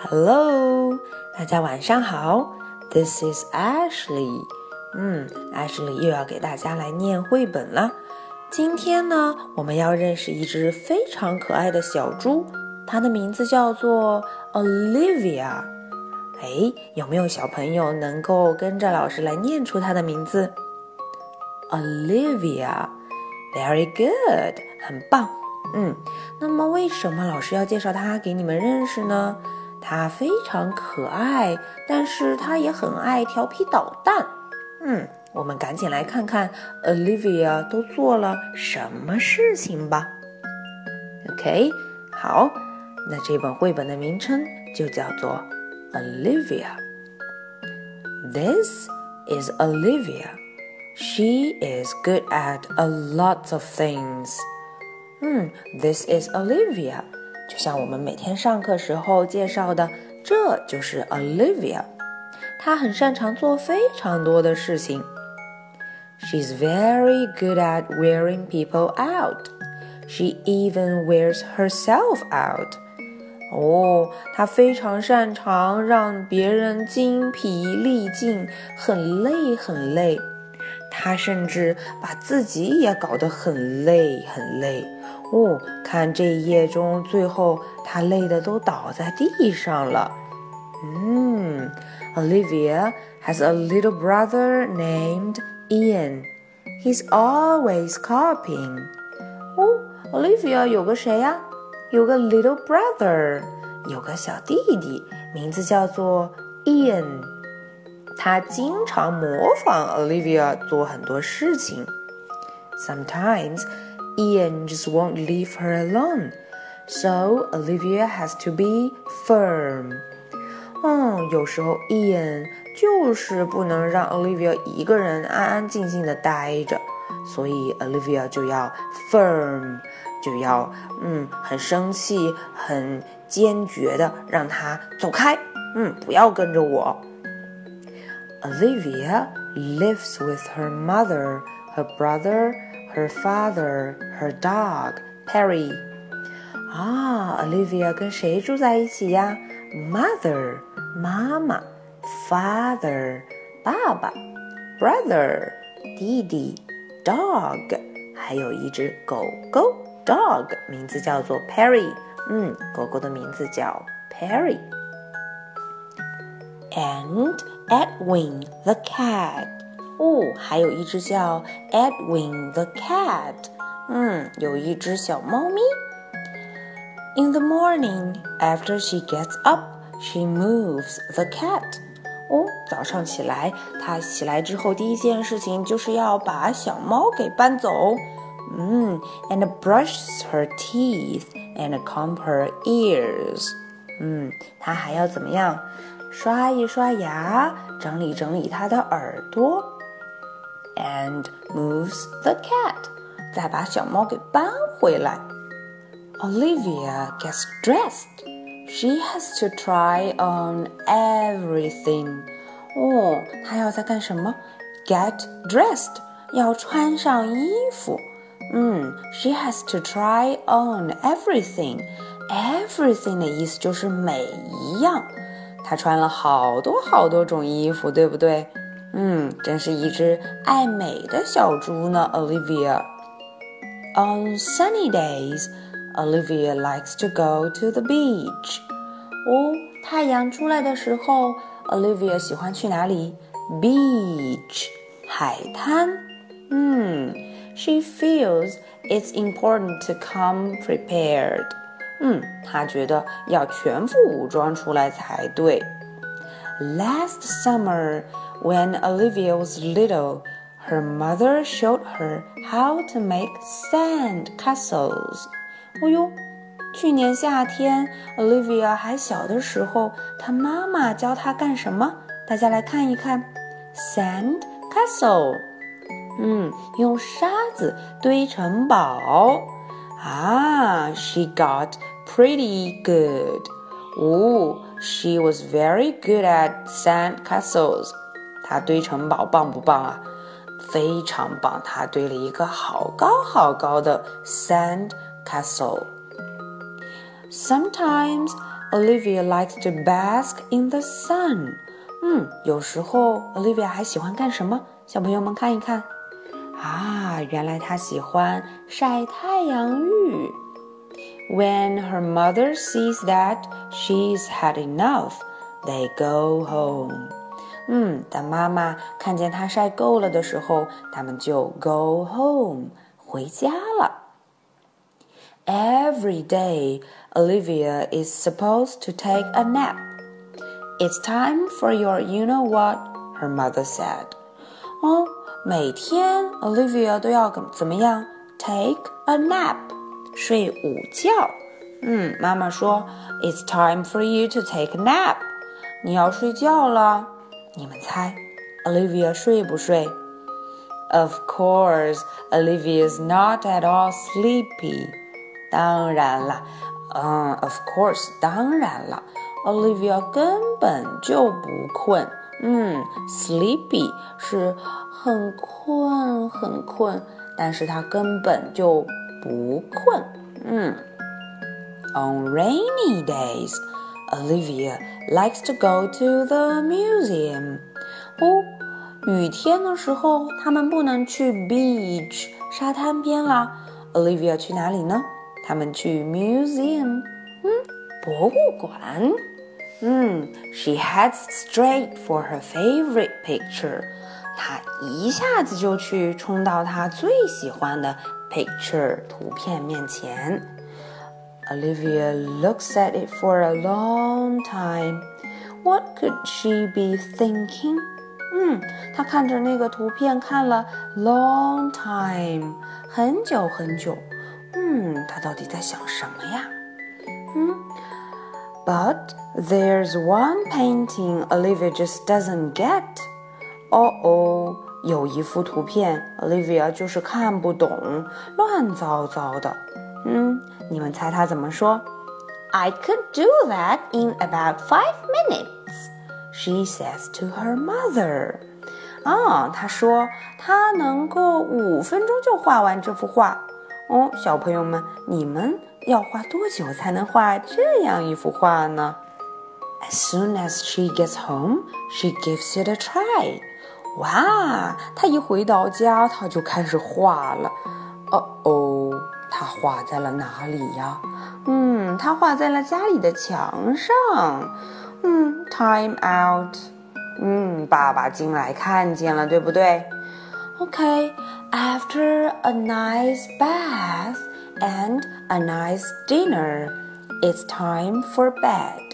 Hello，大家晚上好。This is Ashley。嗯，Ashley 又要给大家来念绘本了。今天呢，我们要认识一只非常可爱的小猪，它的名字叫做 Olivia。哎，有没有小朋友能够跟着老师来念出它的名字？Olivia，very good，很棒。嗯，那么为什么老师要介绍它给你们认识呢？它非常可爱，但是它也很爱调皮捣蛋。嗯，我们赶紧来看看 Olivia 都做了什么事情吧。OK，好，那这本绘本的名称就叫做 Olivia。This is Olivia. She is good at a lot of things. 嗯，This is Olivia. 就像我们每天上课时候介绍的，这就是 Olivia，她很擅长做非常多的事情。She's very good at wearing people out. She even wears herself out. 哦，她非常擅长让别人精疲力尽，很累很累。他甚至把自己也搞得很累很累。哦，看这一页中，最后他累的都倒在地上了。嗯，Olivia has a little brother named Ian. He's always copying. 哦，Olivia 有个谁呀？有个 little brother，有个小弟弟，名字叫做 Ian。他经常模仿 Olivia 做很多事情。Sometimes. Ian just won't leave her alone, so Olivia has to be firm. 嗯，有时候 Ian 就是不能让 Olivia 一个人安安静静的待着，所以 Olivia 就要 firm，就要嗯很生气、很坚决的让他走开，嗯，不要跟着我。Olivia lives with her mother, her brother her father, her dog, Perry. 啊，Olivia 跟谁住在一起呀？Mother 妈妈，Father 爸爸，Brother 弟弟，Dog 还有一只狗狗，Dog 名字叫做 Perry。嗯，狗狗的名字叫 Perry。And Edwin the cat 哦，还有一只叫 Edwin the cat，嗯，有一只小猫咪。In the morning, after she gets up, she moves the cat. 哦，早上起来，她起来之后第一件事情就是要把小猫给搬走。嗯，and brushes her teeth and comb her ears. 嗯，她还要怎么样？ 刷一刷牙，整理整理她的耳朵。and moves the cat. 再把小猫给搬回来。Olivia gets dressed. She has to try on everything. 哦，她要在干什么？Get dressed，要穿上衣服。嗯，She has to try on everything. Everything 的意思就是每一样。 她穿了好多好多种衣服，对不对？嗯，真是一只爱美的小猪呢，Olivia。On sunny days, Olivia likes to go to the beach. 哦，太阳出来的时候，Olivia 喜欢去哪里？Beach，海滩。嗯，She feels it's important to come prepared. 嗯，她觉得要全副武装出来才对。Last summer. When Olivia was little, her mother showed her how to make sand castles. 哦哟，去年夏天，Olivia 还小的时候，她妈妈教她干什么？大家来看一看，sand castle。嗯，用沙子堆城堡。啊，she got pretty good. 哦，she was very good at sand castles. 他堆城堡棒不棒啊？非常棒！他堆了一个好高好高的 sand castle。Sometimes Olivia likes to bask in the sun。嗯，有时候 Olivia 还喜欢干什么？小朋友们看一看。啊，原来她喜欢晒太阳浴。 When her mother sees that she's had enough, they go home. 嗯，当妈妈看见她晒够了的时候，他们就 go home 回家了。Every day, Olivia is supposed to take a nap. It's time for your you know what, her mother said. 哦，每天 Olivia 都要怎么样？Take a nap， 睡午觉。嗯，妈妈说，It's time for you to take a nap，你要睡觉了。你们猜，Olivia 睡不睡？Of course, Olivia's not at all sleepy. 当然了，嗯，Of course，当然了，Olivia 根本就不困。嗯，sleepy 是很困很困，但是她根本就不困。嗯，On rainy days, Olivia likes to go to the museum。哦，雨天的时候，他们不能去 beach 沙滩边啦。Olivia 去哪里呢？他们去 museum，嗯，博物馆。嗯，she heads straight for her favorite picture。她一下子就去冲到她最喜欢的 picture 图片面前。Olivia looks at it for a long time. What could she be thinking? 嗯，她看着那个图片看了 long time，很久很久。嗯，她到底在想什么呀？嗯，But there's one painting Olivia just doesn't get. 哦哦， 有一幅图片 Olivia 就是看不懂，乱糟糟的。嗯，你们猜他怎么说？I could do that in about five minutes, she says to her mother. 啊，她说她能够五分钟就画完这幅画。哦，小朋友们，你们要花多久才能画这样一幅画呢？As soon as she gets home, she gives it a try. 哇，他一回到家，他就开始画了。哦哦。他画在了哪里呀？嗯，他画在了家里的墙上。嗯，time out。嗯，爸爸进来看见了，对不对？Okay，after a nice bath and a nice dinner, it's time for bed.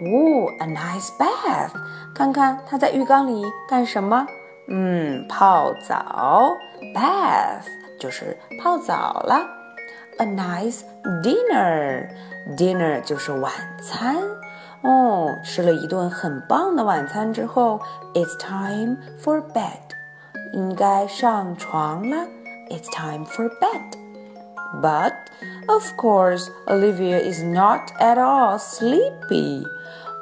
哦，a nice bath。看看他在浴缸里干什么？嗯，泡澡。bath 就是泡澡了。a nice dinner. Dinner 就是晚餐哦。吃了一顿很棒的晚餐之后，It's time for bed. 应该上床了。It's time for bed. But of course, Olivia is not at all sleepy.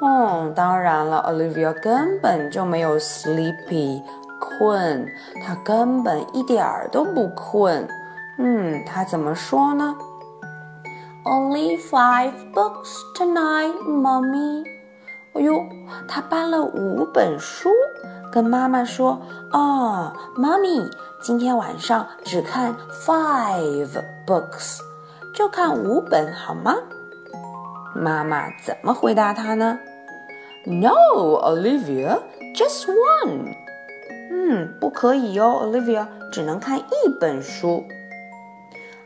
哦，当然了，Olivia 根本就没有 sleepy 困，她根本一点儿都不困。嗯，他怎么说呢？Only five books tonight, mommy。哎呦，他搬了五本书， 跟妈妈说：“哦，妈咪，今天晚上只看 five books，就看五本好吗？”妈妈怎么回答他呢？No, Olivia, just one。嗯，不可以哟，Olivia 只能看一本书。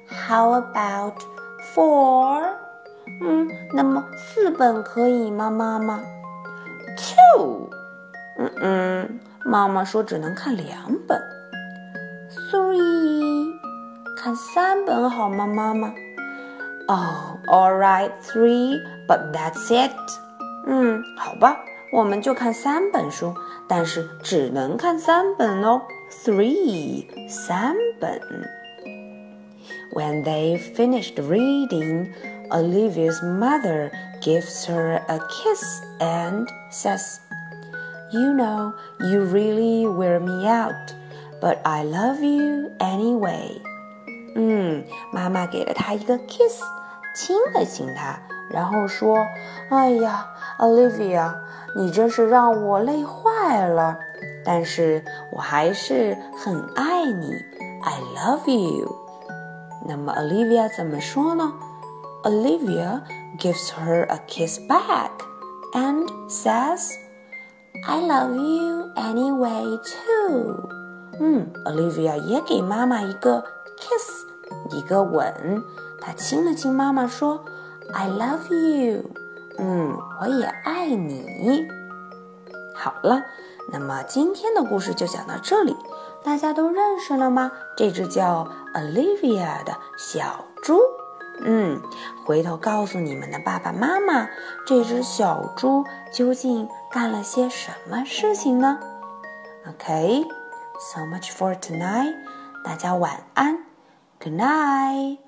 How about four？嗯，那么四本可以吗，妈妈？Two？嗯嗯，妈妈说只能看两本。Three？看三本好吗，妈妈？Oh，all right，three，but that's it。嗯，好吧，我们就看三本书，但是只能看三本哦。Three，三本。When they finished reading, Olivia's mother gives her a kiss and says, You know, you really wear me out, but I love you anyway. 嗯，妈妈给了她一个 kiss，亲了亲她。 然后说：“哎呀，Olivia，你真是让我累坏了。但是我还是很爱你，I love you。”那么 Olivia 怎么说呢？Olivia gives her a kiss back and says, "I love you anyway too." 嗯，Olivia 也给妈妈一个 kiss，一个吻。她亲了亲妈妈，说：“I love you。”嗯，我也爱你。好了，那么今天的故事就讲到这里，大家都认识了吗？这只叫 Olivia 的小猪。嗯，回头告诉你们的爸爸妈妈，这只小猪究竟干了些什么事情呢？OK。So much for tonight. 大家晚安，Good night.